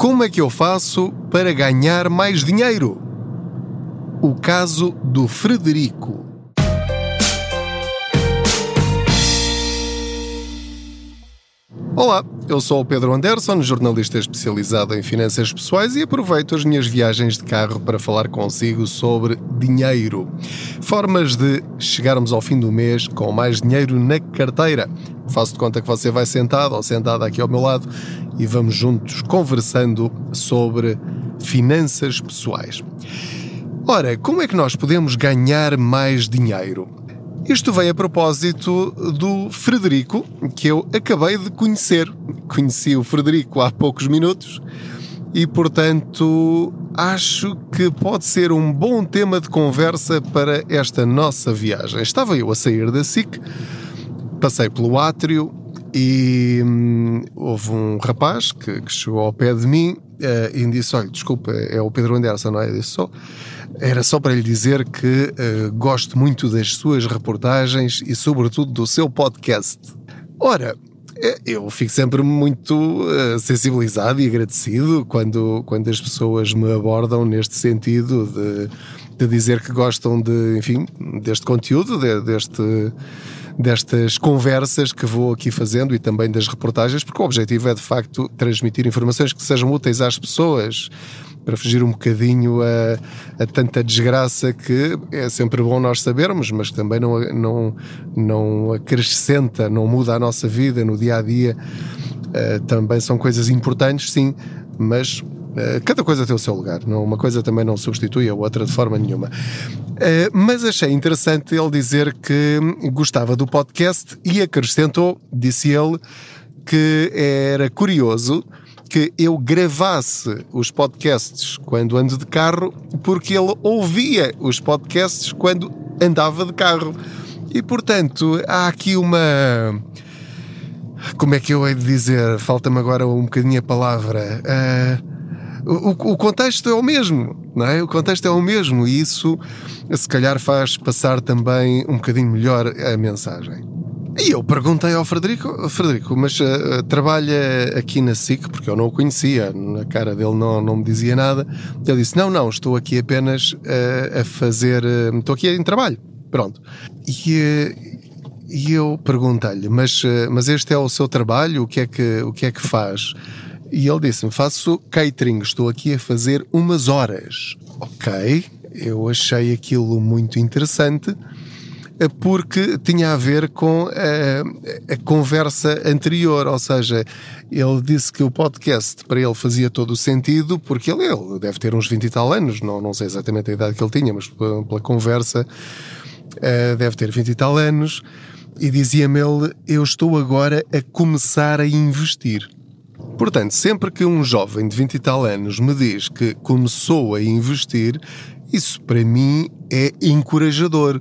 Como é que eu faço para ganhar mais dinheiro? O caso do Frederico. Olá, eu sou o Pedro Anderson, jornalista especializado em finanças pessoais e aproveito as minhas viagens de carro para falar consigo sobre dinheiro. Formas de chegarmos ao fim do mês com mais dinheiro na carteira. Faço de conta que você vai sentado ou sentada aqui ao meu lado e vamos juntos conversando sobre finanças pessoais. Ora, como é que nós podemos ganhar mais dinheiro? Isto vem a propósito do Frederico, que eu acabei de conhecer. Conheci o Frederico há poucos minutos e, portanto, acho que pode ser um bom tema de conversa para esta nossa viagem. Estava eu a sair da SIC, passei pelo átrio e hum, houve um rapaz que, que, chegou ao pé de mim uh, e me disse: Olha, desculpa, é o Pedro Anderson, não é? Eu disse: só. Era só para lhe dizer que uh, gosto muito das suas reportagens e, sobretudo, do seu podcast. Ora, eh, eu fico sempre muito uh, sensibilizado e agradecido quando, quando as pessoas me abordam neste sentido de, de dizer que gostam de, enfim, deste conteúdo, de, deste destas conversas que vou aqui fazendo e também das reportagens, porque o objetivo é de facto transmitir informações que sejam úteis às pessoas para fugir um bocadinho a, a, tanta desgraça que é sempre bom nós sabermos, mas que também não, não, não acrescenta, não muda a nossa vida no dia a dia. Uh, também são coisas importantes, sim, mas cada coisa tem o seu lugar. Não, uma coisa também não substitui a outra de forma nenhuma. Uh, mas achei interessante ele dizer que gostava do podcast e acrescentou, disse ele, que era curioso que eu gravasse os podcasts quando ando de carro, porque ele ouvia os podcasts quando andava de carro. E portanto, há aqui uma. Como é que eu hei de dizer? Falta-me agora um bocadinho a palavra. Uh, o, o, contexto é o mesmo, não é? O contexto é o mesmo e isso, se calhar, faz passar também um bocadinho melhor a mensagem. E eu perguntei ao Frederico, Frederico, mas uh, trabalha aqui na SIC, porque eu não o conhecia, na cara dele não, não me dizia nada. Ele disse: Não, não, estou aqui apenas uh, a fazer. Uh, estou aqui em trabalho. Pronto. E, e eu perguntei-lhe: mas, mas este é o seu trabalho? O que é que, o que, é que faz? E ele disse-me: Faço catering, estou aqui a fazer umas horas. Ok, eu achei aquilo muito interessante porque tinha a ver com a, a, conversa anterior, ou seja, ele disse que o podcast para ele fazia todo o sentido, porque ele, ele deve ter uns 20 e tal anos, não, não sei exatamente a idade que ele tinha, mas pela, pela conversa uh, deve ter 20 e tal anos, e dizia-me ele: Eu estou agora a começar a investir. Portanto, sempre que um jovem de 20 e tal anos me diz que começou a investir, isso para mim é encorajador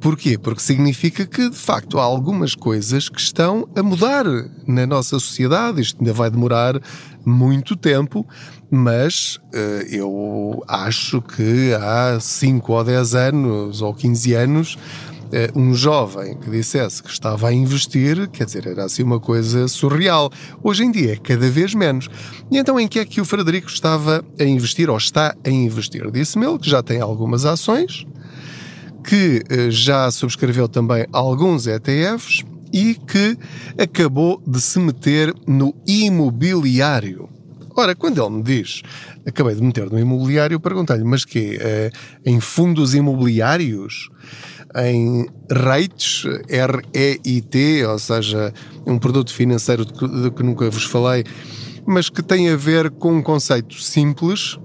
Porquê? Porque significa que, de facto, há algumas coisas que estão a mudar na nossa sociedade. Isto ainda vai demorar muito tempo, mas uh, eu acho que há 5 ou 10 anos ou 15 anos, um jovem que dissesse que estava a investir, quer dizer, era assim uma coisa surreal. Hoje em dia é cada vez menos. E então, em que é que o Frederico estava a investir ou está a investir? Disse-me ele que já tem algumas ações que eh, já subscreveu também alguns ETFs e que acabou de se meter no imobiliário. Ora, quando ele me diz acabei de meter no imobiliário, perguntei-lhe, mas que é, em fundos imobiliários? Em REITs, R-E-I-T, ou seja, um produto financeiro de que nunca vos falei, mas que tem a ver com um conceito simples,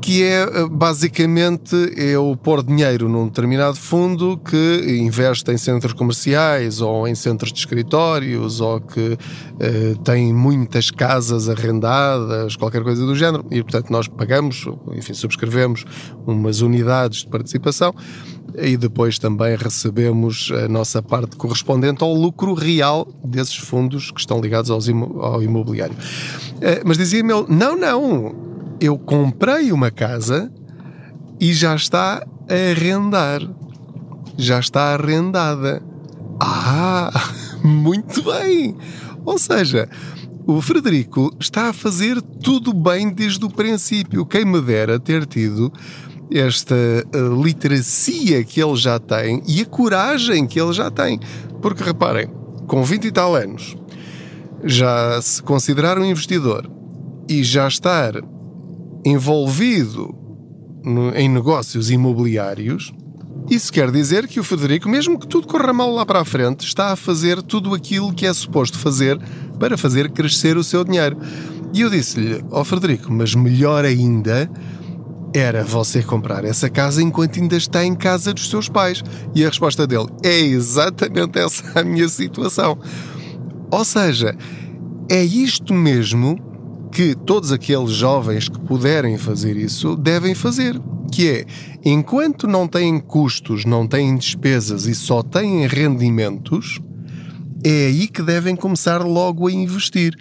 que é eh, basicamente eu pôr dinheiro num determinado fundo que investe em centros comerciais ou em centros de escritórios ou que uh, tem muitas casas arrendadas, qualquer coisa do género, e portanto nós pagamos, enfim, subscrevemos umas unidades de participação e depois também recebemos a nossa parte correspondente ao lucro real desses fundos que estão ligados ao imobiliário. Uh, mas dizia-me não, não eu comprei uma casa e já está a arrendar. Já está arrendada. Ah, muito bem! Ou seja, O Frederico está a fazer tudo bem desde o princípio. Quem me dera ter tido esta uh, literacia que ele já tem e a coragem que ele já tem. Porque reparem, com 20 e tal anos, já se considerar um investidor e já estar envolvido no, em negócios imobiliários, isso quer dizer que o Frederico, mesmo que tudo corra mal lá para a frente, está a fazer tudo aquilo que é suposto fazer para fazer crescer o seu dinheiro. E eu disse-lhe, ó oh Frederico, mas melhor ainda era você comprar essa casa enquanto ainda está em casa dos seus pais. E a resposta dele é exatamente essa a minha situação. Ou seja, é isto mesmo que todos aqueles jovens que puderem fazer isso devem fazer. Que é, enquanto não têm custos, não têm despesas e só têm rendimentos, é aí que devem começar logo a investir.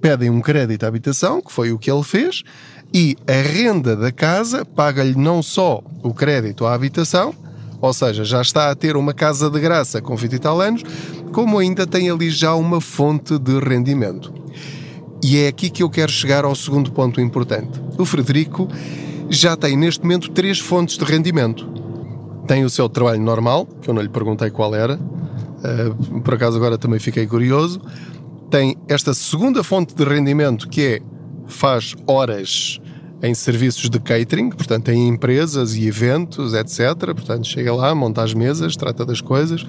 Pedem um crédito à habitação, que foi o que ele fez, e a renda da casa paga-lhe não só o crédito à habitação, ou seja, já está a ter uma casa de graça com 20 e tal anos, como ainda tem ali já uma fonte de rendimento. E é aqui que eu quero chegar ao segundo ponto importante. O Frederico já tem neste momento três fontes de rendimento. Tem o seu trabalho normal, que eu não lhe perguntei qual era, uh, por acaso agora também fiquei curioso. Tem esta segunda fonte de rendimento que é faz horas em serviços de catering, portanto, em empresas e eventos, etc. Portanto, chega lá, monta as mesas, trata das coisas.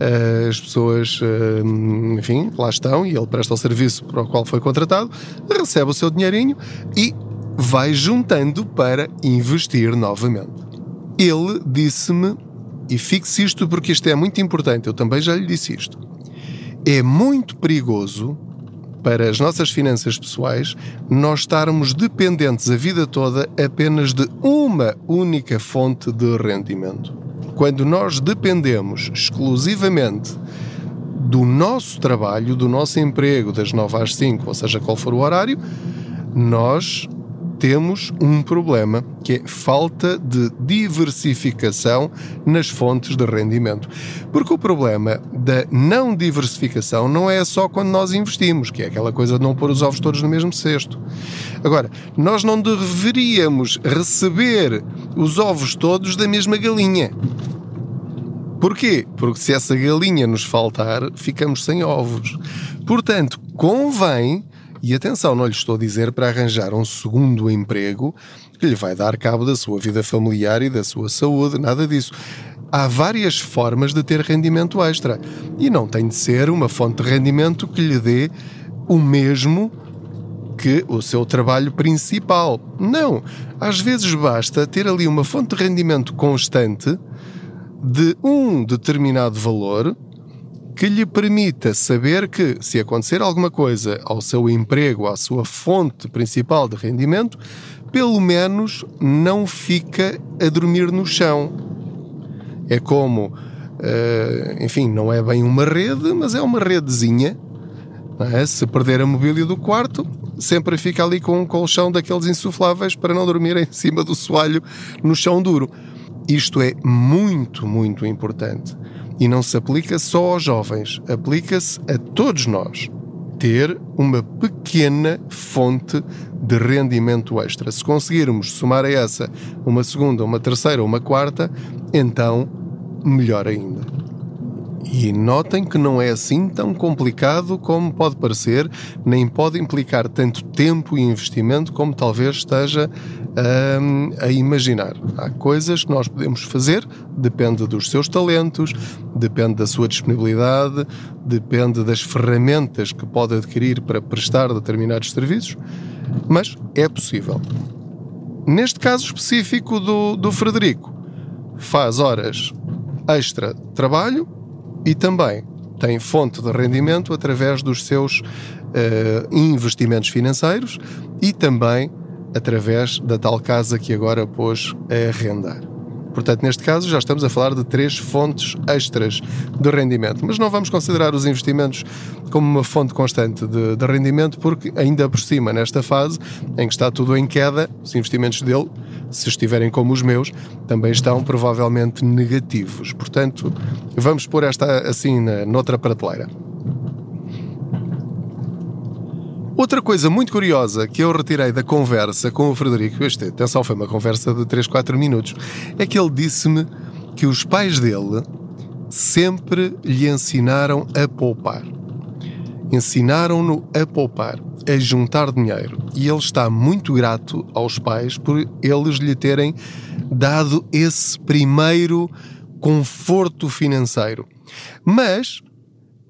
Eh, as pessoas, eh, enfim, lá estão e ele presta o serviço para o qual foi contratado, recebe o seu dinheirinho e vai juntando para investir novamente. Ele disse-me, e fixe isto porque isto é muito importante, eu também já lhe disse isto. É muito perigoso para as nossas finanças pessoais nós estarmos dependentes a vida toda apenas de uma única fonte de rendimento. Quando nós dependemos exclusivamente do nosso trabalho, do nosso emprego, das 9 às 5, ou seja, qual for o horário, nós temos um problema que é falta de diversificação nas fontes de rendimento. Porque o problema da não diversificação não é só quando nós investimos, que é aquela coisa de não pôr os ovos todos no mesmo cesto. Agora, nós não deveríamos receber os ovos todos da mesma galinha. Porquê? Porque se essa galinha nos faltar, ficamos sem ovos. Portanto, convém e atenção, não lhe estou a dizer para arranjar um segundo emprego que lhe vai dar cabo da sua vida familiar e da sua saúde, nada disso. Há várias formas de ter rendimento extra e não tem de ser uma fonte de rendimento que lhe dê o mesmo que o seu trabalho principal. Não. Às vezes basta ter ali uma fonte de rendimento constante de um determinado valor que lhe permita saber que, se acontecer alguma coisa ao seu emprego, à sua fonte principal de rendimento, pelo menos não fica a dormir no chão. É como, uh, enfim, não é bem uma rede, mas é uma redezinha. É? Se perder a mobília do quarto, sempre fica ali com um colchão daqueles insufláveis para não dormir em cima do soalho no chão duro. Isto é muito, muito importante. E não se aplica só aos jovens, aplica-se a todos nós. Ter uma pequena fonte de rendimento extra. Se conseguirmos somar a essa uma segunda, uma terceira, uma quarta, então melhor ainda. E notem que não é assim tão complicado como pode parecer, nem pode implicar tanto tempo e investimento como talvez esteja um, a imaginar. Há coisas que nós podemos fazer, depende dos seus talentos, depende da sua disponibilidade, depende das ferramentas que pode adquirir para prestar determinados serviços, mas é possível. Neste caso específico do, do Frederico, faz horas extra de trabalho e também tem fonte de rendimento através dos seus uh, investimentos financeiros e também através da tal casa que agora pôs a arrendar. Portanto, neste caso, já estamos a falar de três fontes extras de rendimento. Mas não vamos considerar os investimentos como uma fonte constante de, de, rendimento, porque ainda por cima, nesta fase em que está tudo em queda, os investimentos dele, se estiverem como os meus, também estão provavelmente negativos. Portanto, vamos pôr esta assim na, noutra prateleira. Outra coisa muito curiosa que eu retirei da conversa com o Frederico, este, atenção, foi uma conversa de 3, 4 minutos, é que ele disse-me que os pais dele sempre lhe ensinaram a poupar. Ensinaram-no a poupar, a juntar dinheiro. E ele está muito grato aos pais por eles lhe terem dado esse primeiro conforto financeiro. Mas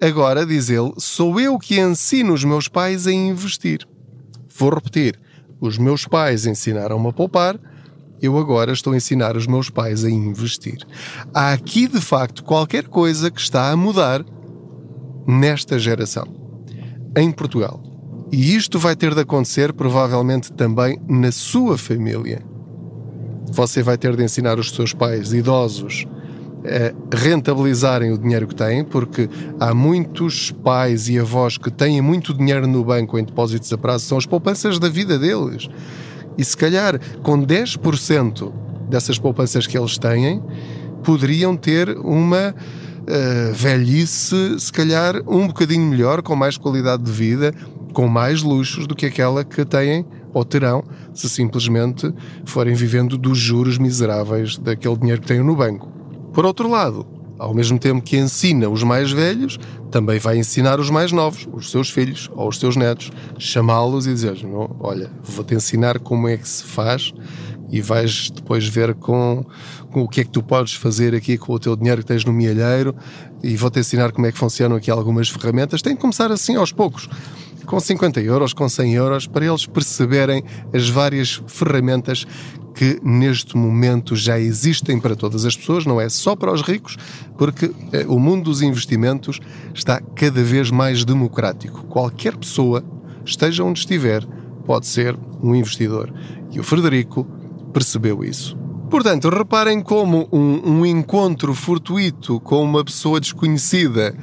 Agora, diz ele, sou eu que ensino os meus pais a investir. Vou repetir: os meus pais ensinaram-me a poupar, eu agora estou a ensinar os meus pais a investir. Há aqui, de facto, qualquer coisa que está a mudar nesta geração, em Portugal. E isto vai ter de acontecer provavelmente também na sua família. Você vai ter de ensinar os seus pais idosos rentabilizarem o dinheiro que têm, porque há muitos pais e avós que têm muito dinheiro no banco em depósitos a prazo, são as poupanças da vida deles. E se calhar com 10% dessas poupanças que eles têm, poderiam ter uma uh, velhice, se calhar um bocadinho melhor, com mais qualidade de vida, com mais luxos do que aquela que têm ou terão se simplesmente forem vivendo dos juros miseráveis daquele dinheiro que têm no banco. Por outro lado, ao mesmo tempo que ensina os mais velhos, também vai ensinar os mais novos, os seus filhos ou os seus netos, chamá-los e dizer: Olha, vou-te ensinar como é que se faz e vais depois ver com, com, o que é que tu podes fazer aqui com o teu dinheiro que tens no mielheiro e vou-te ensinar como é que funcionam aqui algumas ferramentas. Tem de começar assim aos poucos com 50 euros, com 100 euros, para eles perceberem as várias ferramentas que neste momento já existem para todas as pessoas, não é só para os ricos, porque eh, o mundo dos investimentos está cada vez mais democrático. Qualquer pessoa, esteja onde estiver, pode ser um investidor. E o Frederico percebeu isso. Portanto, reparem como um, um encontro fortuito com uma pessoa desconhecida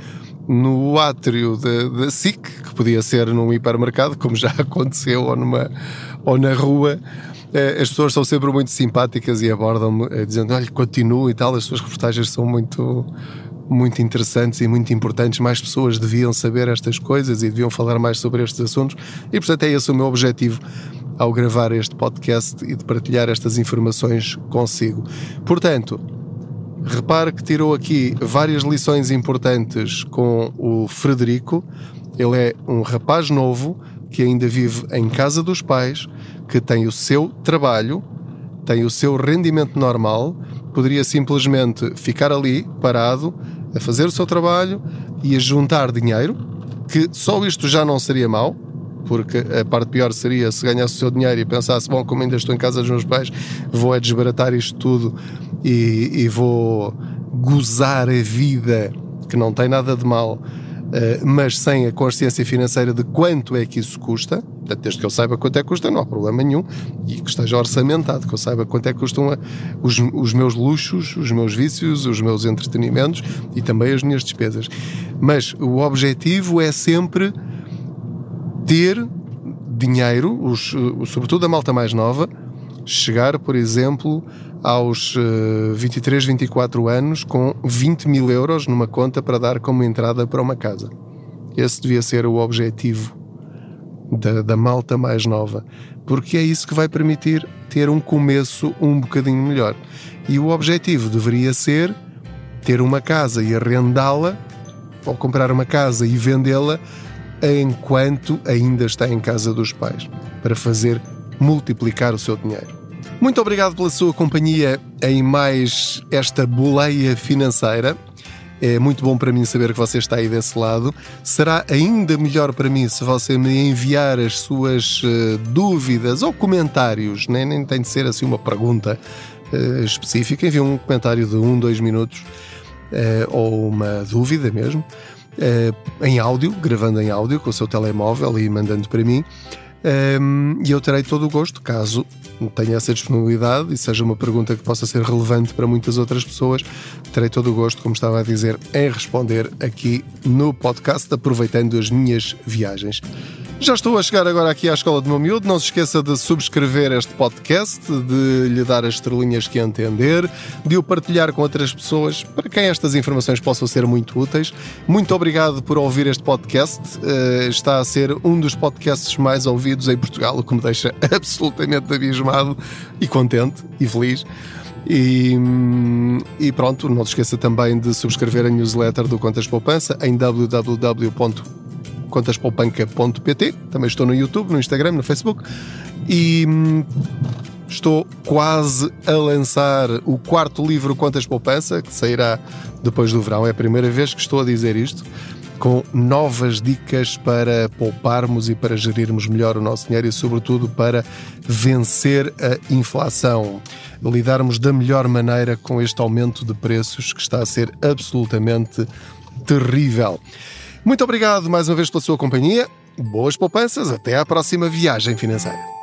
no átrio da SIC, que podia ser num hipermercado, como já aconteceu, ou, numa, ou na rua, eh, as pessoas são sempre muito simpáticas e abordam-me eh, dizendo, olha, continuo e tal, as suas reportagens são muito muito interessantes e muito importantes. Mais pessoas deviam saber estas coisas e deviam falar mais sobre estes assuntos. E, portanto, é esse o meu objetivo ao gravar este podcast e de partilhar estas informações consigo. Portanto, Repare que tirou aqui várias lições importantes com o Frederico. Ele é um rapaz novo que ainda vive em casa dos pais, que tem o seu trabalho, tem o seu rendimento normal, poderia simplesmente ficar ali, parado, a fazer o seu trabalho e a juntar dinheiro, que só isto já não seria mau, porque a parte pior seria se ganhasse o seu dinheiro e pensasse, bom, como ainda estou em casa dos meus pais, vou é desbaratar isto tudo e, e vou gozar a vida, que não tem nada de mal, Uh, mas sem a consciência financeira de quanto é que isso custa, desde que eu saiba quanto é que custa, não há problema nenhum, e que esteja orçamentado, que eu saiba quanto é que custam a, os, os meus luxos, os meus vícios, os meus entretenimentos e também as minhas despesas. Mas o objetivo é sempre ter dinheiro, os, sobretudo a malta mais nova, chegar, por exemplo, aos 23, eh, 24 anos com 20 mil euros numa conta para dar como entrada para uma casa. Esse devia ser o objetivo da, da malta mais nova, porque é isso que vai permitir ter um começo um bocadinho melhor. E o objetivo deveria ser ter uma casa e arrendá-la, ou comprar uma casa e vendê-la enquanto ainda está em casa dos pais, para fazer multiplicar o seu dinheiro. Muito obrigado pela sua companhia em mais esta boleia financeira. É muito bom para mim saber que você está aí desse lado. Será ainda melhor para mim se você me enviar as suas uh, dúvidas ou comentários, nem, nem tem de ser assim uma pergunta uh, específica. Envie um comentário de um, dois minutos uh, ou uma dúvida mesmo em áudio, gravando em áudio com o seu telemóvel e mandando para mim. Um, e eu terei todo o gosto, caso tenha essa disponibilidade e seja uma pergunta que possa ser relevante para muitas outras pessoas, terei todo o gosto, como estava a dizer, em responder aqui no podcast, aproveitando as minhas viagens. Já estou a chegar agora aqui à Escola do Meu Miúdo. Não se esqueça de subscrever este podcast, de lhe dar as estrelinhas que entender, de o partilhar com outras pessoas para quem estas informações possam ser muito úteis. Muito obrigado por ouvir este podcast. Uh, está a ser um dos podcasts mais ouvidos em Portugal, o que me deixa absolutamente abismado e contente e feliz. E, e, pronto, não se esqueça também de subscrever a newsletter do Contas Poupança em www.contaspoupanca.pt. Também estou no YouTube, no Instagram, no Facebook. E hum, estou quase a lançar o quarto livro Contas Poupança, que sairá depois do verão. É a primeira vez que estou a dizer isto com novas dicas para pouparmos e para gerirmos melhor o nosso dinheiro e, sobretudo, para vencer a inflação. Lidarmos da melhor maneira com este aumento de preços que está a ser absolutamente terrível. Muito obrigado mais uma vez pela sua companhia. Boas poupanças. Até à próxima viagem financeira.